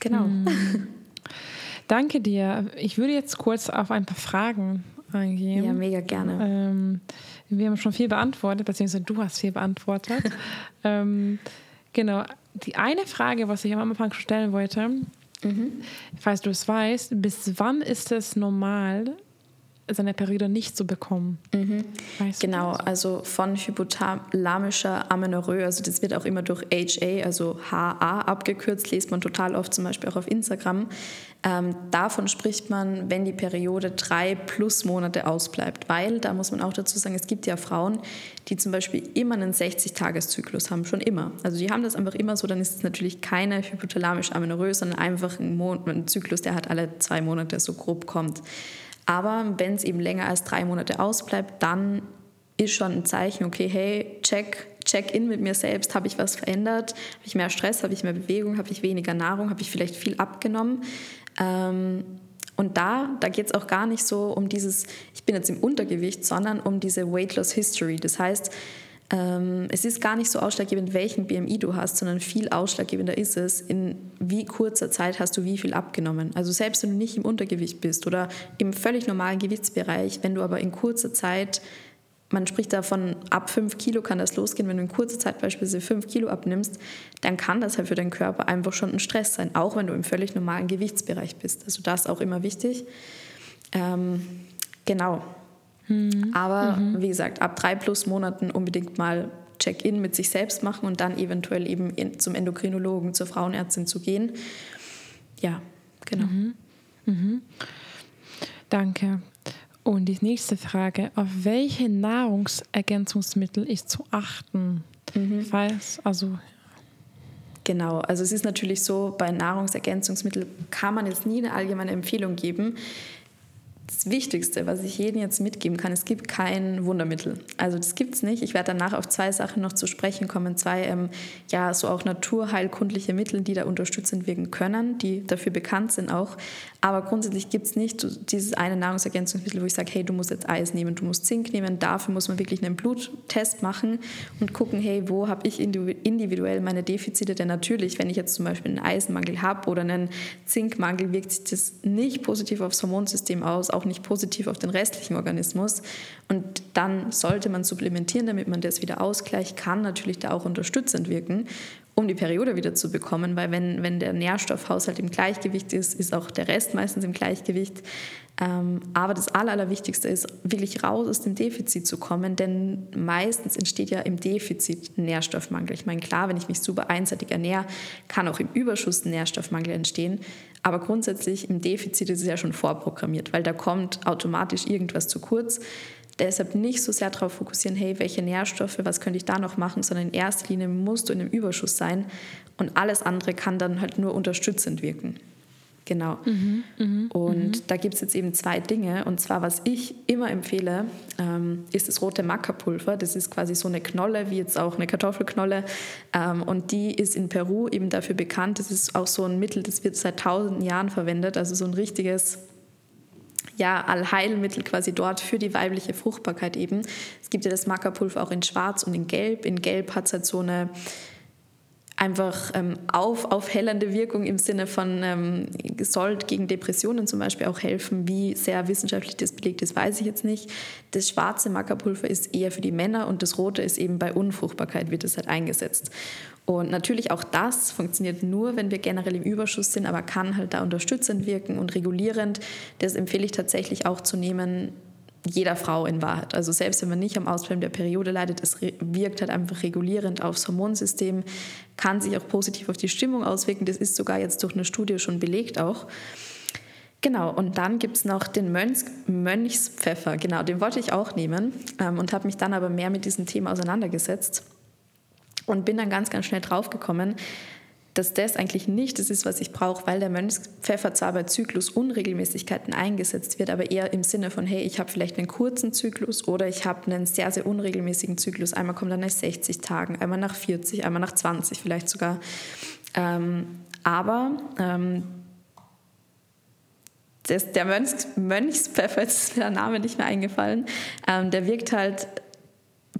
genau. Mhm. Danke dir. Ich würde jetzt kurz auf ein paar Fragen eingehen. Ja, mega gerne. Ähm, wir haben schon viel beantwortet, beziehungsweise du hast viel beantwortet. ähm, genau. Die eine Frage, was ich am Anfang stellen wollte, Mhm. Falls du es weißt, bis wann ist es normal, seine Periode nicht zu bekommen? Mhm. genau, also von hypothalamischer Amenorrhoe, also das wird auch immer durch HA, also HA abgekürzt, liest man total oft zum Beispiel auch auf Instagram. Ähm, davon spricht man, wenn die Periode drei plus Monate ausbleibt, weil, da muss man auch dazu sagen, es gibt ja Frauen, die zum Beispiel immer einen 60-Tages-Zyklus haben, schon immer. Also die haben das einfach immer so, dann ist es natürlich keine hypothalamische Amenorrhoe, sondern einfach ein, Mon ein Zyklus, der halt alle zwei Monate so grob kommt. Aber wenn es eben länger als drei Monate ausbleibt, dann ist schon ein Zeichen, okay, hey, check, check in mit mir selbst, habe ich was verändert, habe ich mehr Stress, habe ich mehr Bewegung, habe ich weniger Nahrung, habe ich vielleicht viel abgenommen. Ähm, und da, da geht es auch gar nicht so um dieses, ich bin jetzt im Untergewicht, sondern um diese Weight Loss History. Das heißt, es ist gar nicht so ausschlaggebend, welchen BMI du hast, sondern viel ausschlaggebender ist es, in wie kurzer Zeit hast du wie viel abgenommen. Also selbst wenn du nicht im Untergewicht bist oder im völlig normalen Gewichtsbereich, wenn du aber in kurzer Zeit man spricht davon, ab 5 Kilo kann das losgehen. Wenn du in kurzer Zeit beispielsweise 5 Kilo abnimmst, dann kann das halt für deinen Körper einfach schon ein Stress sein, auch wenn du im völlig normalen Gewichtsbereich bist. Also das ist auch immer wichtig. Ähm, genau. Mhm. Aber mhm. wie gesagt, ab drei plus Monaten unbedingt mal Check-in mit sich selbst machen und dann eventuell eben zum Endokrinologen, zur Frauenärztin zu gehen. Ja, genau. Mhm. mhm. Danke. Und die nächste Frage, auf welche Nahrungsergänzungsmittel ist zu achten? Mhm. Falls, also Genau, also es ist natürlich so, bei Nahrungsergänzungsmitteln kann man jetzt nie eine allgemeine Empfehlung geben das Wichtigste, was ich jedem jetzt mitgeben kann, es gibt kein Wundermittel. Also das gibt es nicht. Ich werde danach auf zwei Sachen noch zu sprechen kommen. Zwei, ähm, ja, so auch naturheilkundliche Mittel, die da unterstützend wirken können, die dafür bekannt sind auch. Aber grundsätzlich gibt es nicht dieses eine Nahrungsergänzungsmittel, wo ich sage, hey, du musst jetzt Eis nehmen, du musst Zink nehmen. Dafür muss man wirklich einen Bluttest machen und gucken, hey, wo habe ich individuell meine Defizite? Denn natürlich, wenn ich jetzt zum Beispiel einen Eisenmangel habe oder einen Zinkmangel, wirkt sich das nicht positiv aufs Hormonsystem aus, auch nicht positiv auf den restlichen Organismus. Und dann sollte man supplementieren, damit man das wieder ausgleicht, kann natürlich da auch unterstützend wirken, um die Periode wieder zu bekommen, weil wenn, wenn der Nährstoffhaushalt im Gleichgewicht ist, ist auch der Rest meistens im Gleichgewicht. Ähm, aber das Allerwichtigste ist, wirklich raus aus dem Defizit zu kommen, denn meistens entsteht ja im Defizit Nährstoffmangel. Ich meine, klar, wenn ich mich super einseitig ernähre, kann auch im Überschuss Nährstoffmangel entstehen. Aber grundsätzlich im Defizit ist es ja schon vorprogrammiert, weil da kommt automatisch irgendwas zu kurz. Deshalb nicht so sehr darauf fokussieren, hey, welche Nährstoffe, was könnte ich da noch machen, sondern in erster Linie musst du in einem Überschuss sein und alles andere kann dann halt nur unterstützend wirken. Genau. Mhm, mh, und mh. da gibt es jetzt eben zwei Dinge. Und zwar, was ich immer empfehle, ähm, ist das rote Mackerpulver. Das ist quasi so eine Knolle, wie jetzt auch eine Kartoffelknolle. Ähm, und die ist in Peru eben dafür bekannt. Das ist auch so ein Mittel, das wird seit tausenden Jahren verwendet. Also so ein richtiges ja, Allheilmittel quasi dort für die weibliche Fruchtbarkeit eben. Es gibt ja das Mackerpulver auch in Schwarz und in Gelb. In Gelb hat es halt so eine einfach ähm, auf, aufhellende Wirkung im Sinne von ähm, soll gegen Depressionen zum Beispiel auch helfen. Wie sehr wissenschaftlich das belegt ist, weiß ich jetzt nicht. Das schwarze Mackerpulver ist eher für die Männer und das rote ist eben bei Unfruchtbarkeit wird es halt eingesetzt. Und natürlich auch das funktioniert nur, wenn wir generell im Überschuss sind, aber kann halt da unterstützend wirken und regulierend. Das empfehle ich tatsächlich auch zu nehmen, jeder Frau in Wahrheit. Also selbst wenn man nicht am Ausbleiben der Periode leidet, es wirkt halt einfach regulierend aufs Hormonsystem, kann sich auch positiv auf die Stimmung auswirken. Das ist sogar jetzt durch eine Studie schon belegt auch. Genau, und dann gibt es noch den Mönchs, Mönchspfeffer. Genau, den wollte ich auch nehmen ähm, und habe mich dann aber mehr mit diesem Thema auseinandergesetzt und bin dann ganz, ganz schnell draufgekommen, dass das eigentlich nicht das ist, was ich brauche, weil der Mönchspfeffer zwar bei Zyklusunregelmäßigkeiten eingesetzt wird, aber eher im Sinne von, hey, ich habe vielleicht einen kurzen Zyklus oder ich habe einen sehr, sehr unregelmäßigen Zyklus. Einmal kommt dann nach 60 Tagen, einmal nach 40, einmal nach 20 vielleicht sogar. Ähm, aber ähm, das, der Mönchs, Mönchspfeffer, jetzt ist mir der Name nicht mehr eingefallen, ähm, der wirkt halt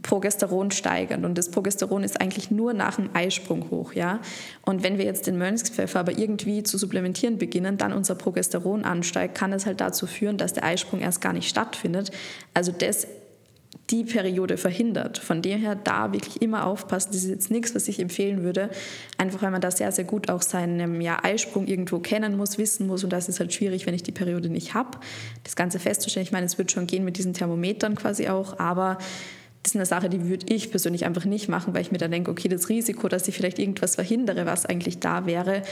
Progesteron steigern. Und das Progesteron ist eigentlich nur nach dem Eisprung hoch. Ja? Und wenn wir jetzt den Mönchspfeffer aber irgendwie zu supplementieren beginnen, dann unser Progesteron ansteigt, kann es halt dazu führen, dass der Eisprung erst gar nicht stattfindet. Also das die Periode verhindert. Von dem her da wirklich immer aufpassen. Das ist jetzt nichts, was ich empfehlen würde. Einfach weil man da sehr, sehr gut auch seinen ja, Eisprung irgendwo kennen muss, wissen muss. Und das ist halt schwierig, wenn ich die Periode nicht habe. Das Ganze festzustellen. Ich meine, es wird schon gehen mit diesen Thermometern quasi auch. Aber das ist eine Sache, die würde ich persönlich einfach nicht machen, weil ich mir dann denke, okay, das Risiko, dass ich vielleicht irgendwas verhindere, was eigentlich da wäre,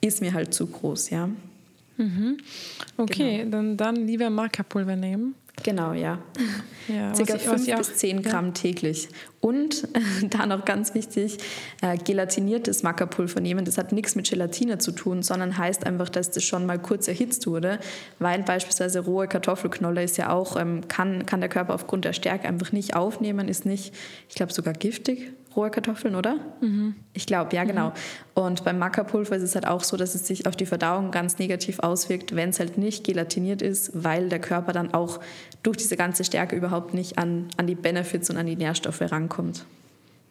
ist mir halt zu groß, ja. Mhm. Okay, genau. dann, dann lieber Markerpulver nehmen. Genau, ja. ja Circa 5 bis 10 Gramm ja. täglich. Und äh, da noch ganz wichtig, äh, gelatiniertes Mackerpulver nehmen. Das hat nichts mit Gelatine zu tun, sondern heißt einfach, dass das schon mal kurz erhitzt wurde, weil beispielsweise rohe Kartoffelknolle ist ja auch, ähm, kann, kann der Körper aufgrund der Stärke einfach nicht aufnehmen, ist nicht, ich glaube sogar giftig rohe Kartoffeln, oder? Mhm. Ich glaube, ja, genau. Mhm. Und beim Mackerpulver ist es halt auch so, dass es sich auf die Verdauung ganz negativ auswirkt, wenn es halt nicht gelatiniert ist, weil der Körper dann auch durch diese ganze Stärke überhaupt nicht an, an die Benefits und an die Nährstoffe rankommt.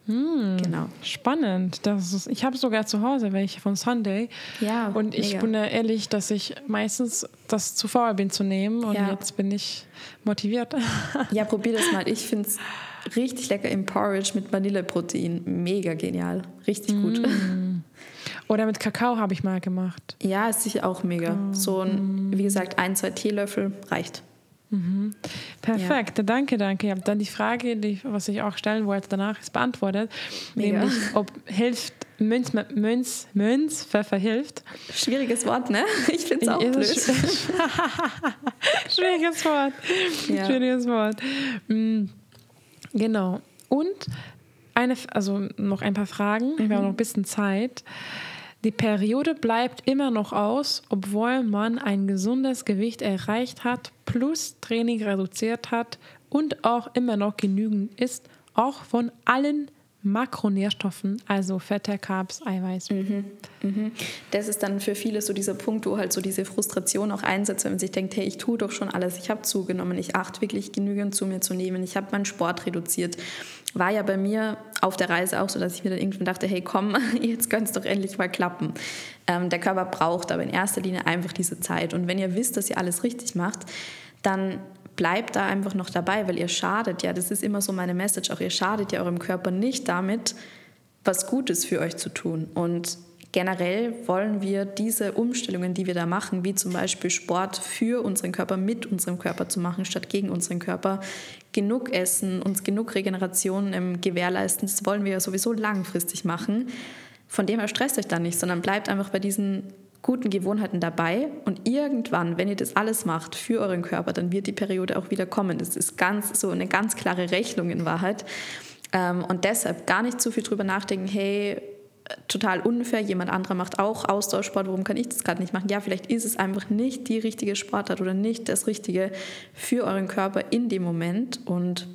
Hm, genau. Spannend. Das ist, ich habe sogar zu Hause welche von Sunday. Ja. Und ich mega. bin ehrlich, dass ich meistens das zu faul bin zu nehmen und ja. jetzt bin ich motiviert. Ja, probier das mal. Ich finde es richtig lecker im Porridge mit Vanilleprotein. Mega genial. Richtig gut. Mm. Oder mit Kakao habe ich mal gemacht. Ja, ist sicher auch mega. Oh. So ein, wie gesagt, ein, zwei Teelöffel reicht. Mhm. Perfekt, ja. danke, danke. Ja, dann die Frage, die, was ich auch stellen wollte danach, ist beantwortet. Mega. Nämlich, ob hilft Münz, Münz, Münz, Pfeffer hilft. Schwieriges Wort, ne? Ich finde es auch blöd. Schwieriges Wort. Ja. Schwieriges Wort. Mhm. Genau. Und eine, also noch ein paar Fragen. Mhm. Wir haben noch ein bisschen Zeit. Die Periode bleibt immer noch aus, obwohl man ein gesundes Gewicht erreicht hat, plus Training reduziert hat und auch immer noch genügend ist, auch von allen Makronährstoffen, also Fette, Carbs, Eiweiß. Mhm, mhm. Das ist dann für viele so dieser Punkt, wo halt so diese Frustration auch einsetzt, wenn man sich denkt, hey, ich tue doch schon alles, ich habe zugenommen, ich achte wirklich genügend zu mir zu nehmen, ich habe meinen Sport reduziert. War ja bei mir auf der Reise auch so, dass ich mir dann irgendwann dachte, hey, komm, jetzt könnte es doch endlich mal klappen. Ähm, der Körper braucht aber in erster Linie einfach diese Zeit. Und wenn ihr wisst, dass ihr alles richtig macht, dann bleibt da einfach noch dabei, weil ihr schadet ja, das ist immer so meine Message, auch ihr schadet ja eurem Körper nicht damit, was Gutes für euch zu tun. Und generell wollen wir diese Umstellungen, die wir da machen, wie zum Beispiel Sport für unseren Körper, mit unserem Körper zu machen, statt gegen unseren Körper, genug essen, uns genug Regeneration ähm, gewährleisten, das wollen wir ja sowieso langfristig machen. Von dem her stresst euch da nicht, sondern bleibt einfach bei diesen guten Gewohnheiten dabei und irgendwann, wenn ihr das alles macht für euren Körper, dann wird die Periode auch wieder kommen. Das ist ganz so eine ganz klare Rechnung in Wahrheit. Ähm, und deshalb gar nicht zu viel drüber nachdenken, hey, total unfair, jemand anderer macht auch Ausdauersport, warum kann ich das gerade nicht machen? Ja, vielleicht ist es einfach nicht die richtige Sportart oder nicht das Richtige für euren Körper in dem Moment und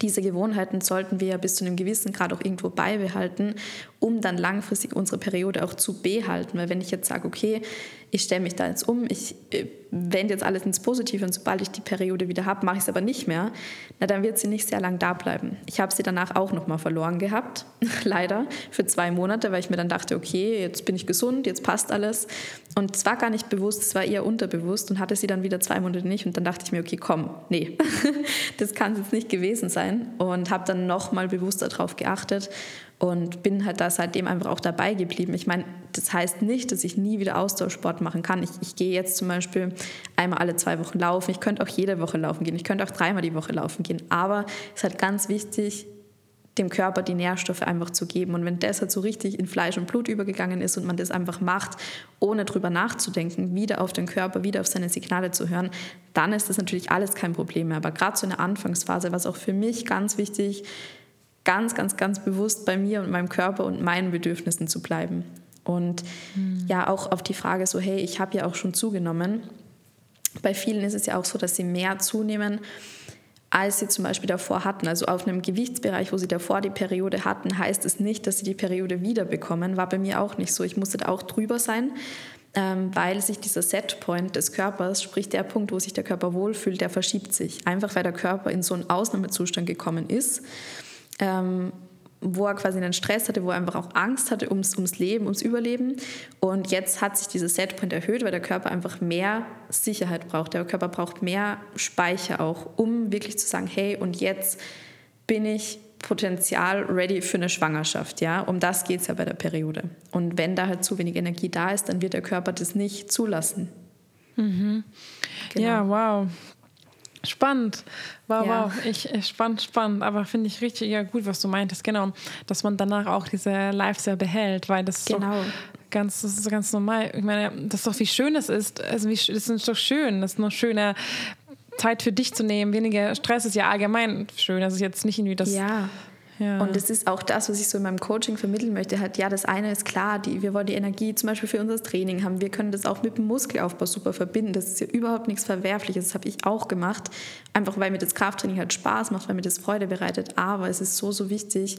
diese Gewohnheiten sollten wir bis zu einem gewissen Grad auch irgendwo beibehalten, um dann langfristig unsere Periode auch zu behalten. Weil wenn ich jetzt sage, okay, ich stelle mich da jetzt um, ich äh, wende jetzt alles ins Positive und sobald ich die Periode wieder habe, mache ich es aber nicht mehr, na dann wird sie nicht sehr lang da bleiben. Ich habe sie danach auch nochmal verloren gehabt, leider, für zwei Monate, weil ich mir dann dachte, okay, jetzt bin ich gesund, jetzt passt alles. Und es war gar nicht bewusst, es war eher unterbewusst und hatte sie dann wieder zwei Monate nicht. Und dann dachte ich mir, okay, komm, nee, das kann es jetzt nicht gewesen sein. Und habe dann nochmal bewusster darauf geachtet und bin halt da seitdem einfach auch dabei geblieben. Ich meine, das heißt nicht, dass ich nie wieder Austauschsport machen kann. Ich, ich gehe jetzt zum Beispiel einmal alle zwei Wochen laufen. Ich könnte auch jede Woche laufen gehen. Ich könnte auch dreimal die Woche laufen gehen. Aber es ist halt ganz wichtig, dem Körper die Nährstoffe einfach zu geben. Und wenn das halt so richtig in Fleisch und Blut übergegangen ist und man das einfach macht, ohne drüber nachzudenken, wieder auf den Körper, wieder auf seine Signale zu hören, dann ist das natürlich alles kein Problem mehr. Aber gerade so in der Anfangsphase, was auch für mich ganz wichtig ist, ganz, ganz, ganz bewusst bei mir und meinem Körper und meinen Bedürfnissen zu bleiben. Und mhm. ja, auch auf die Frage so, hey, ich habe ja auch schon zugenommen. Bei vielen ist es ja auch so, dass sie mehr zunehmen, als sie zum Beispiel davor hatten. Also auf einem Gewichtsbereich, wo sie davor die Periode hatten, heißt es nicht, dass sie die Periode wieder bekommen. War bei mir auch nicht so. Ich musste da auch drüber sein, ähm, weil sich dieser Setpoint des Körpers, sprich der Punkt, wo sich der Körper wohlfühlt, der verschiebt sich. Einfach weil der Körper in so einen Ausnahmezustand gekommen ist ähm, wo er quasi einen Stress hatte, wo er einfach auch Angst hatte ums, ums Leben, ums Überleben. Und jetzt hat sich dieser Setpoint erhöht, weil der Körper einfach mehr Sicherheit braucht. Der Körper braucht mehr Speicher auch, um wirklich zu sagen, hey, und jetzt bin ich Potenzial ready für eine Schwangerschaft. Ja? Um das geht es ja bei der Periode. Und wenn da halt zu wenig Energie da ist, dann wird der Körper das nicht zulassen. Mhm. Genau. Ja, wow. Spannend. Wow, ja. wow. Ich, spannend, spannend. Aber finde ich richtig ja, gut, was du meintest. Genau. Dass man danach auch diese Lifestyle behält, weil das genau. ist ganz, das ist ganz normal. Ich meine, das ist doch wie schön es ist. Also wie, das ist doch schön. Das ist noch schöner. Zeit für dich zu nehmen, weniger Stress ist ja allgemein schön. Das ist jetzt nicht irgendwie das. Ja. Und das ist auch das, was ich so in meinem Coaching vermitteln möchte. Halt, ja, das eine ist klar, die, wir wollen die Energie zum Beispiel für unser Training haben. Wir können das auch mit dem Muskelaufbau super verbinden. Das ist ja überhaupt nichts Verwerfliches. Das habe ich auch gemacht. Einfach weil mir das Krafttraining halt Spaß macht, weil mir das Freude bereitet. Aber es ist so, so wichtig,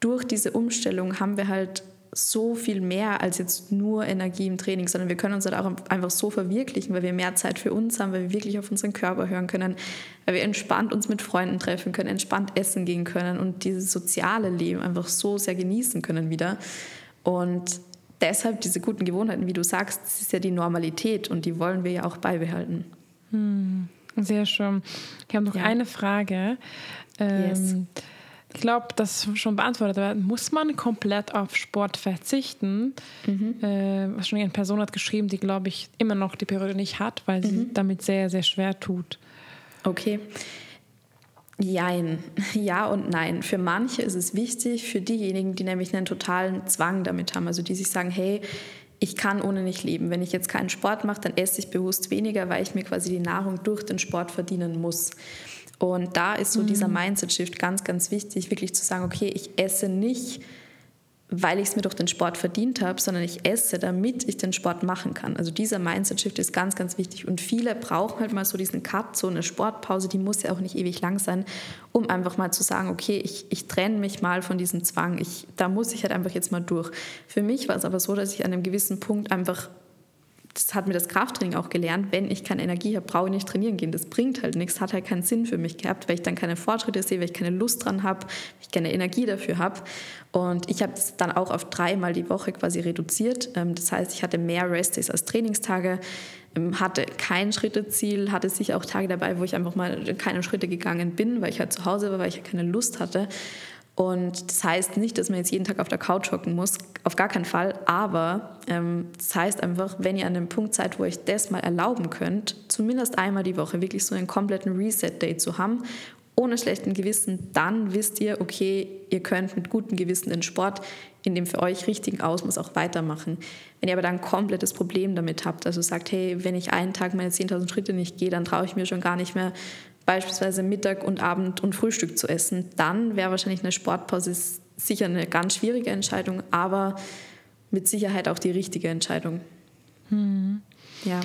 durch diese Umstellung haben wir halt so viel mehr als jetzt nur Energie im Training, sondern wir können uns halt auch einfach so verwirklichen, weil wir mehr Zeit für uns haben, weil wir wirklich auf unseren Körper hören können, weil wir entspannt uns mit Freunden treffen können, entspannt essen gehen können und dieses soziale Leben einfach so sehr genießen können wieder. Und deshalb diese guten Gewohnheiten, wie du sagst, das ist ja die Normalität und die wollen wir ja auch beibehalten. Hm, sehr schön. Ich habe noch ja. eine Frage. Ähm, yes. Ich glaube, das schon beantwortet. Aber muss man komplett auf Sport verzichten? Mhm. Äh, schon eine Person hat geschrieben, die, glaube ich, immer noch die Periode nicht hat, weil sie mhm. damit sehr, sehr schwer tut. Okay. Jein. Ja und nein. Für manche ist es wichtig, für diejenigen, die nämlich einen totalen Zwang damit haben, also die sich sagen, hey, ich kann ohne nicht leben. Wenn ich jetzt keinen Sport mache, dann esse ich bewusst weniger, weil ich mir quasi die Nahrung durch den Sport verdienen muss. Und da ist so mhm. dieser Mindset-Shift ganz, ganz wichtig, wirklich zu sagen, okay, ich esse nicht, weil ich es mir durch den Sport verdient habe, sondern ich esse, damit ich den Sport machen kann. Also dieser Mindset-Shift ist ganz, ganz wichtig. Und viele brauchen halt mal so diesen Cut, so eine Sportpause, die muss ja auch nicht ewig lang sein, um einfach mal zu sagen, okay, ich, ich trenne mich mal von diesem Zwang. Ich, da muss ich halt einfach jetzt mal durch. Für mich war es aber so, dass ich an einem gewissen Punkt einfach das hat mir das Krafttraining auch gelernt, wenn ich keine Energie habe, brauche ich nicht trainieren gehen. Das bringt halt nichts, hat halt keinen Sinn für mich gehabt, weil ich dann keine Fortschritte sehe, weil ich keine Lust dran habe, weil ich keine Energie dafür habe. Und ich habe das dann auch auf dreimal die Woche quasi reduziert. Ähm, das heißt, ich hatte mehr Restdays als Trainingstage, ähm, hatte kein Schritteziel, hatte sicher auch Tage dabei, wo ich einfach mal keine Schritte gegangen bin, weil ich halt zu Hause war, weil ich halt keine Lust hatte. Und das heißt nicht, dass man jetzt jeden Tag auf der Couch hocken muss, auf gar keinen Fall. Aber ähm, das heißt einfach, wenn ihr an dem Punkt seid, wo ihr euch das mal erlauben könnt, zumindest einmal die Woche wirklich so einen kompletten Reset-Day zu haben, ohne schlechten Gewissen, dann wisst ihr, okay, ihr könnt mit gutem Gewissen den Sport in dem für euch richtigen Ausmaß auch weitermachen. Wenn ihr aber dann ein komplettes Problem damit habt, also sagt, hey, wenn ich einen Tag meine 10.000 Schritte nicht gehe, dann traue ich mir schon gar nicht mehr beispielsweise Mittag und Abend und Frühstück zu essen, dann wäre wahrscheinlich eine Sportpause sicher eine ganz schwierige Entscheidung, aber mit Sicherheit auch die richtige Entscheidung. Hm. Ja.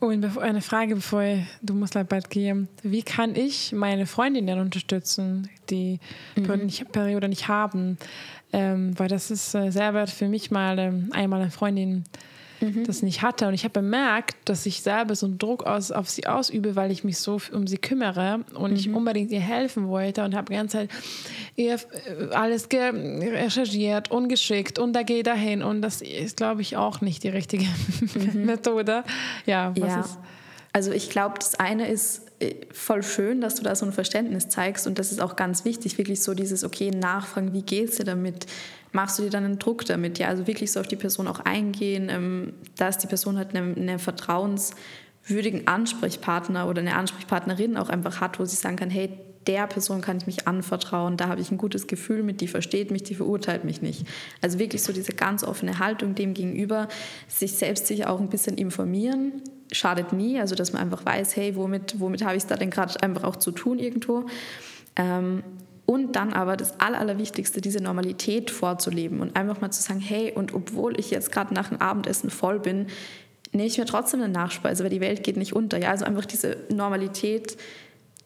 Und eine Frage, bevor du musst bald gehen. Wie kann ich meine Freundinnen unterstützen, die mhm. Periode nicht haben? Ähm, weil das ist äh, sehr wert für mich mal ähm, einmal eine Freundin mhm. das nicht hatte. Und ich habe bemerkt, dass ich selber so einen Druck aus, auf sie ausübe, weil ich mich so um sie kümmere und mhm. ich unbedingt ihr helfen wollte und habe die ganze Zeit ihr äh, alles recherchiert und geschickt und da gehe dahin. Und das ist, glaube ich, auch nicht die richtige mhm. Methode. Ja, was ja. ist. Also ich glaube, das eine ist äh, voll schön, dass du da so ein Verständnis zeigst und das ist auch ganz wichtig, wirklich so dieses, okay, nachfragen, wie geht's dir damit? Machst du dir dann einen Druck damit? Ja, also wirklich so auf die Person auch eingehen, ähm, dass die Person halt einen, einen vertrauenswürdigen Ansprechpartner oder eine Ansprechpartnerin auch einfach hat, wo sie sagen kann, hey, der Person kann ich mich anvertrauen, da habe ich ein gutes Gefühl mit, die versteht mich, die verurteilt mich nicht. Also wirklich so diese ganz offene Haltung dem gegenüber, sich selbst sich auch ein bisschen informieren, schadet nie, also dass man einfach weiß, hey, womit, womit habe ich es da denn gerade einfach auch zu tun irgendwo. Ähm, und dann aber das Allerwichtigste, diese Normalität vorzuleben und einfach mal zu sagen, hey, und obwohl ich jetzt gerade nach dem Abendessen voll bin, nehme ich mir trotzdem eine Nachspeise, weil die Welt geht nicht unter. Ja, also einfach diese Normalität,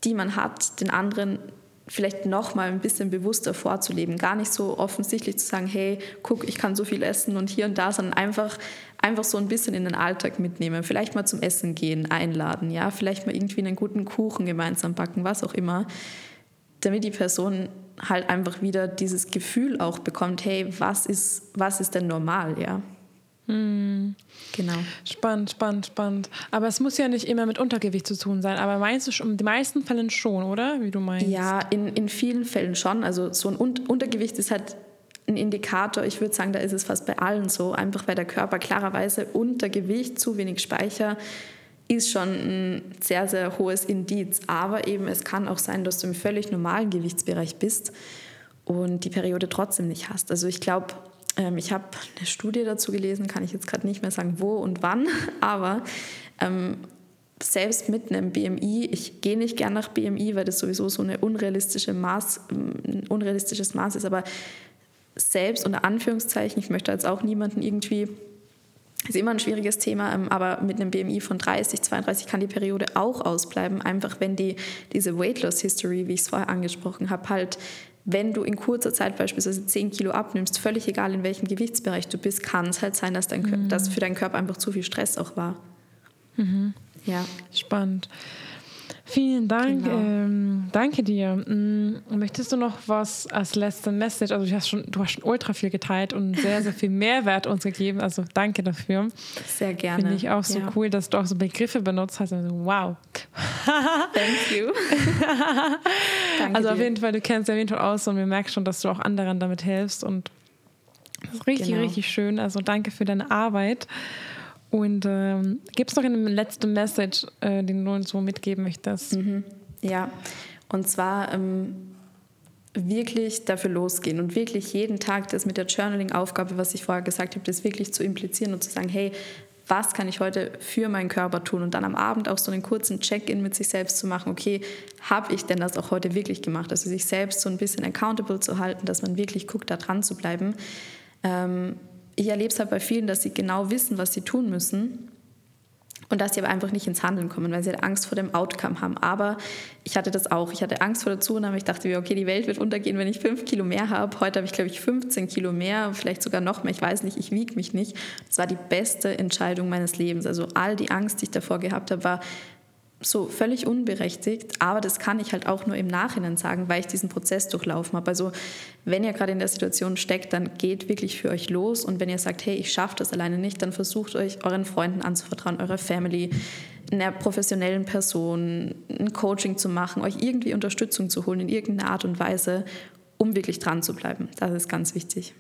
die man hat, den anderen vielleicht noch mal ein bisschen bewusster vorzuleben. Gar nicht so offensichtlich zu sagen, hey, guck, ich kann so viel essen und hier und da, sondern einfach, einfach so ein bisschen in den Alltag mitnehmen. Vielleicht mal zum Essen gehen, einladen, ja, vielleicht mal irgendwie einen guten Kuchen gemeinsam backen, was auch immer damit die Person halt einfach wieder dieses Gefühl auch bekommt, hey, was ist, was ist denn normal, ja? Hm. Genau. Spannend, spannend, spannend. Aber es muss ja nicht immer mit Untergewicht zu tun sein. Aber meinst du schon, in den meisten Fällen schon, oder? Wie du meinst? Ja, in, in vielen Fällen schon. Also so ein Untergewicht ist halt ein Indikator. Ich würde sagen, da ist es fast bei allen so. Einfach weil der Körper klarerweise Untergewicht, zu wenig Speicher, ist schon ein sehr, sehr hohes Indiz. Aber eben, es kann auch sein, dass du im völlig normalen Gewichtsbereich bist und die Periode trotzdem nicht hast. Also ich glaube, ähm, ich habe eine Studie dazu gelesen, kann ich jetzt gerade nicht mehr sagen, wo und wann, aber ähm, selbst mit einem BMI, ich gehe nicht gern nach BMI, weil das sowieso so eine unrealistische Maß, ein unrealistisches Maß ist, aber selbst unter Anführungszeichen, ich möchte jetzt auch niemanden irgendwie ist immer ein schwieriges Thema, ähm, aber mit einem BMI von 30, 32 kann die Periode auch ausbleiben, einfach wenn die, diese Weight Loss History, wie ich es vorher angesprochen habe, halt wenn du in kurzer Zeit beispielsweise 10 Kilo abnimmst, völlig egal in welchem Gewichtsbereich du bist, kann es halt sein, dass, dein, mhm. dass für deinen Körper einfach zu viel Stress auch war. Mhm. Ja. Spannend. Vielen Dank. Genau. Ähm, danke dir. Ähm, möchtest du noch was als letzte Message? Also du hast schon, du hast schon ultra viel geteilt und sehr, sehr viel Mehrwert uns gegeben. Also danke dafür. Sehr gerne. Finde ich auch so ja. cool, dass du auch so Begriffe benutzt hast. Also, wow. Thank you. also auf jeden Fall, du kennst ja auf jeden Fall aus und wir merken schon, dass du auch anderen damit hilfst und das ist richtig, genau. richtig schön. Also danke für deine Arbeit. Und ähm, gibt es noch eine letzte Message, äh, den du uns so mitgeben möchtest? Mhm. Ja, und zwar ähm, wirklich dafür losgehen und wirklich jeden Tag das mit der Journaling-Aufgabe, was ich vorher gesagt habe, das wirklich zu implizieren und zu sagen, hey, was kann ich heute für meinen Körper tun und dann am Abend auch so einen kurzen Check-in mit sich selbst zu machen, okay, habe ich denn das auch heute wirklich gemacht? Also sich selbst so ein bisschen accountable zu halten, dass man wirklich guckt, da dran zu bleiben. Ähm, ich erlebe es halt bei vielen, dass sie genau wissen, was sie tun müssen und dass sie aber einfach nicht ins Handeln kommen, weil sie halt Angst vor dem Outcome haben. Aber ich hatte das auch. Ich hatte Angst vor der Zunahme. Ich dachte mir, okay, die Welt wird untergehen, wenn ich fünf Kilo mehr habe. Heute habe ich, glaube ich, 15 Kilo mehr, vielleicht sogar noch mehr. Ich weiß nicht, ich wiege mich nicht. Das war die beste Entscheidung meines Lebens. Also all die Angst, die ich davor gehabt habe, war so völlig unberechtigt, aber das kann ich halt auch nur im Nachhinein sagen, weil ich diesen Prozess durchlaufen habe. Also wenn ihr gerade in der Situation steckt, dann geht wirklich für euch los und wenn ihr sagt, hey, ich schaffe das alleine nicht, dann versucht euch euren Freunden anzuvertrauen, eurer Family, einer professionellen Person, ein Coaching zu machen, euch irgendwie Unterstützung zu holen in irgendeiner Art und Weise um wirklich dran zu bleiben. Das ist ganz wichtig.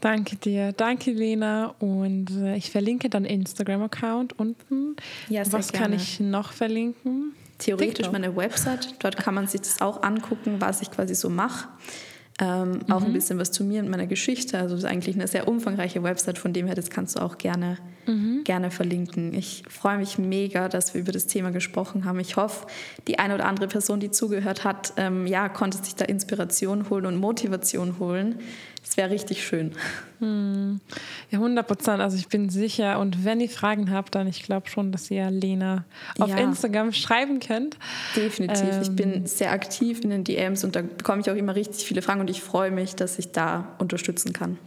Danke dir, danke Lena und äh, ich verlinke deinen Instagram-Account unten. Ja, sehr Was gerne. kann ich noch verlinken? Theoretisch TikTok. meine Website, dort kann man sich das auch angucken, was ich quasi so mache. Ähm, mhm. Auch ein mhm. bisschen was zu mir und meiner Geschichte. Also es ist eigentlich eine sehr umfangreiche Website, von dem her, das kannst du auch gerne, mhm. gerne verlinken. Ich freue mich mega, dass wir über das Thema gesprochen haben. Ich hoffe, die eine oder andere Person, die zugehört hat, ähm, ja, konnte sich da Inspiration holen und Motivation holen. Es wäre richtig schön. Hm. Ja, 100 Prozent. Also ich bin sicher. Und wenn ihr Fragen habt, dann ich glaube schon, dass ihr Lena auf ja. Instagram schreiben könnt. Definitiv. Ähm, ich bin ähm, sehr aktiv in den DMs und da bekomme ich auch immer richtig viele Fragen und ich freue mich, dass ich da unterstützen kann.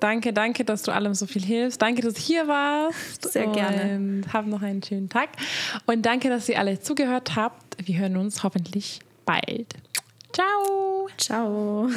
Danke, danke, dass du allem so viel hilfst. Danke, dass du hier warst. Sehr gerne. Und hab noch einen schönen Tag. Und danke, dass ihr alle zugehört habt. Wir hören uns hoffentlich bald. Ciao. Ciao.